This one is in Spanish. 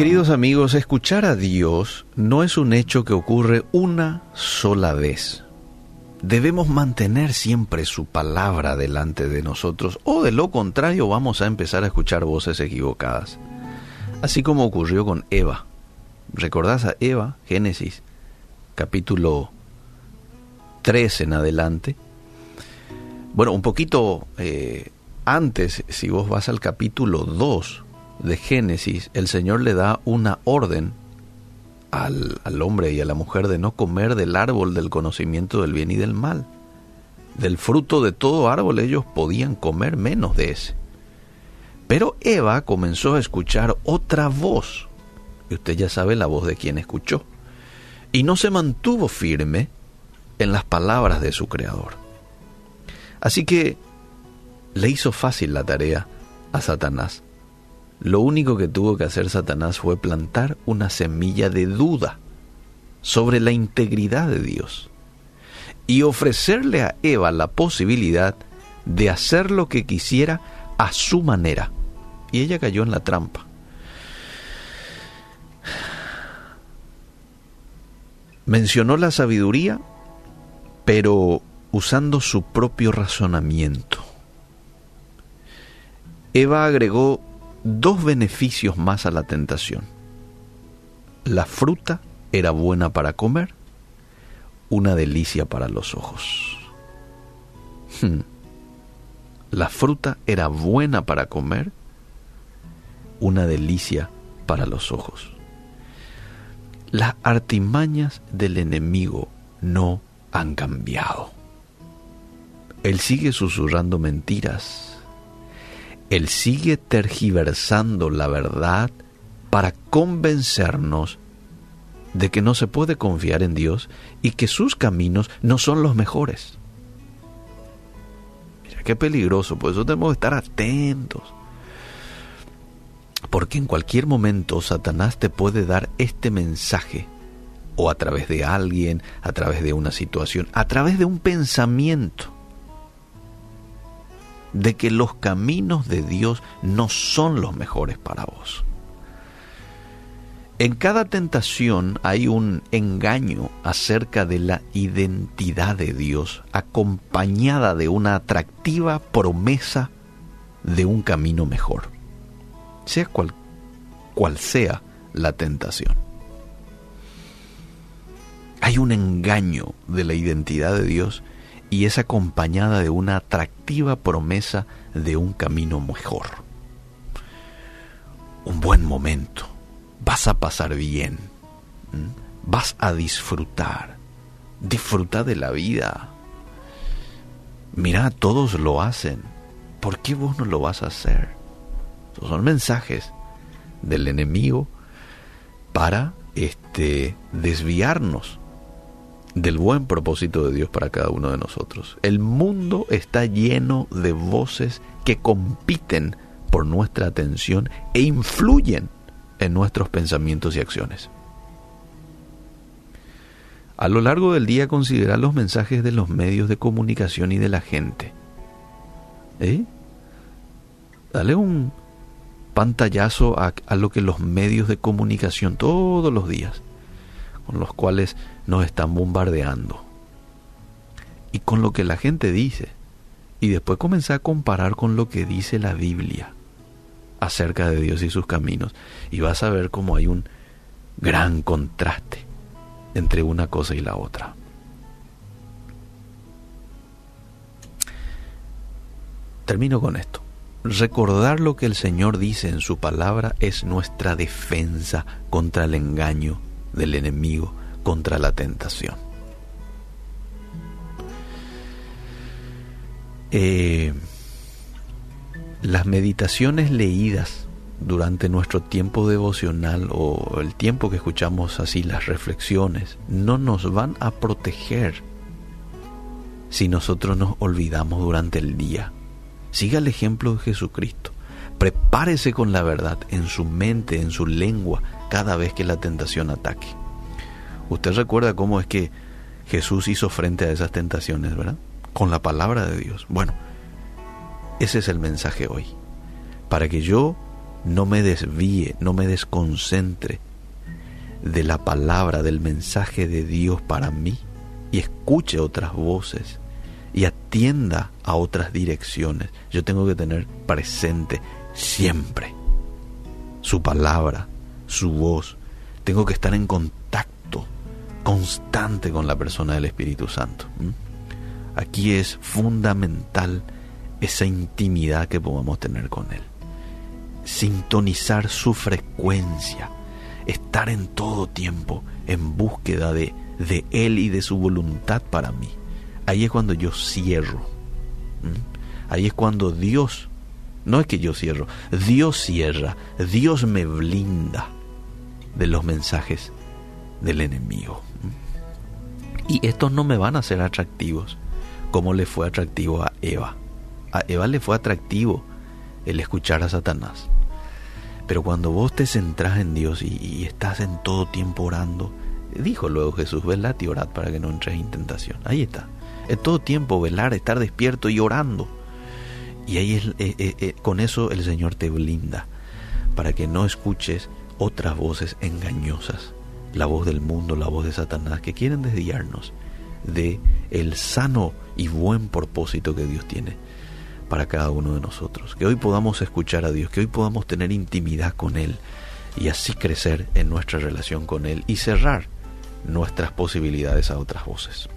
Queridos amigos, escuchar a Dios no es un hecho que ocurre una sola vez. Debemos mantener siempre su palabra delante de nosotros o de lo contrario vamos a empezar a escuchar voces equivocadas. Así como ocurrió con Eva. ¿Recordás a Eva? Génesis capítulo 3 en adelante. Bueno, un poquito eh, antes, si vos vas al capítulo 2 de Génesis, el Señor le da una orden al, al, hombre y a la mujer de no comer del árbol del conocimiento del bien y del mal. Del fruto de todo árbol ellos podían comer menos de ese. Pero Eva comenzó a escuchar otra voz. Y usted ya sabe la voz de quien escuchó. Y no se mantuvo firme en las palabras de su creador. Así que le hizo fácil la tarea a Satanás. Lo único que tuvo que hacer Satanás fue plantar una semilla de duda sobre la integridad de Dios y ofrecerle a Eva la posibilidad de hacer lo que quisiera a su manera. Y ella cayó en la trampa. Mencionó la sabiduría, pero usando su propio razonamiento. Eva agregó dos beneficios más a la tentación. La fruta era buena para comer, una delicia para los ojos. Hmm. La fruta era buena para comer, una delicia para los ojos. Las artimañas del enemigo no han cambiado. Él sigue susurrando mentiras. Él sigue tergiversando la verdad para convencernos de que no se puede confiar en Dios y que sus caminos no son los mejores. Mira qué peligroso, por eso tenemos que estar atentos. Porque en cualquier momento Satanás te puede dar este mensaje, o a través de alguien, a través de una situación, a través de un pensamiento de que los caminos de Dios no son los mejores para vos. En cada tentación hay un engaño acerca de la identidad de Dios, acompañada de una atractiva promesa de un camino mejor, sea cual, cual sea la tentación. Hay un engaño de la identidad de Dios y es acompañada de una atractiva promesa de un camino mejor. Un buen momento, vas a pasar bien, vas a disfrutar, disfruta de la vida. Mira, todos lo hacen, ¿por qué vos no lo vas a hacer? son mensajes del enemigo para este desviarnos del buen propósito de Dios para cada uno de nosotros. El mundo está lleno de voces que compiten por nuestra atención e influyen en nuestros pensamientos y acciones. A lo largo del día considera los mensajes de los medios de comunicación y de la gente. ¿Eh? Dale un pantallazo a, a lo que los medios de comunicación todos los días, con los cuales nos están bombardeando. Y con lo que la gente dice. Y después comencé a comparar con lo que dice la Biblia acerca de Dios y sus caminos. Y vas a ver cómo hay un gran contraste entre una cosa y la otra. Termino con esto. Recordar lo que el Señor dice en su palabra es nuestra defensa contra el engaño del enemigo contra la tentación. Eh, las meditaciones leídas durante nuestro tiempo devocional o el tiempo que escuchamos así las reflexiones no nos van a proteger si nosotros nos olvidamos durante el día. Siga el ejemplo de Jesucristo. Prepárese con la verdad en su mente, en su lengua, cada vez que la tentación ataque. Usted recuerda cómo es que Jesús hizo frente a esas tentaciones, ¿verdad? Con la palabra de Dios. Bueno, ese es el mensaje hoy. Para que yo no me desvíe, no me desconcentre de la palabra, del mensaje de Dios para mí y escuche otras voces y atienda a otras direcciones. Yo tengo que tener presente siempre su palabra, su voz. Tengo que estar en contacto constante con la persona del Espíritu Santo. Aquí es fundamental esa intimidad que podamos tener con Él. Sintonizar su frecuencia, estar en todo tiempo en búsqueda de, de Él y de su voluntad para mí. Ahí es cuando yo cierro. Ahí es cuando Dios, no es que yo cierro, Dios cierra, Dios me blinda de los mensajes del enemigo. Y estos no me van a ser atractivos como le fue atractivo a Eva. A Eva le fue atractivo el escuchar a Satanás. Pero cuando vos te centras en Dios y, estás en todo tiempo orando, dijo luego Jesús, velad y orad para que no entres en tentación. Ahí está. En todo tiempo velar, estar despierto y orando. Y ahí es, eh, eh, eh, con eso el Señor te blinda para que no escuches otras voces engañosas, la voz del mundo, la voz de Satanás, que quieren desviarnos de el sano y buen propósito que Dios tiene para cada uno de nosotros. Que hoy podamos escuchar a Dios, que hoy podamos tener intimidad con Él y así crecer en nuestra relación con Él y cerrar nuestras posibilidades a otras voces.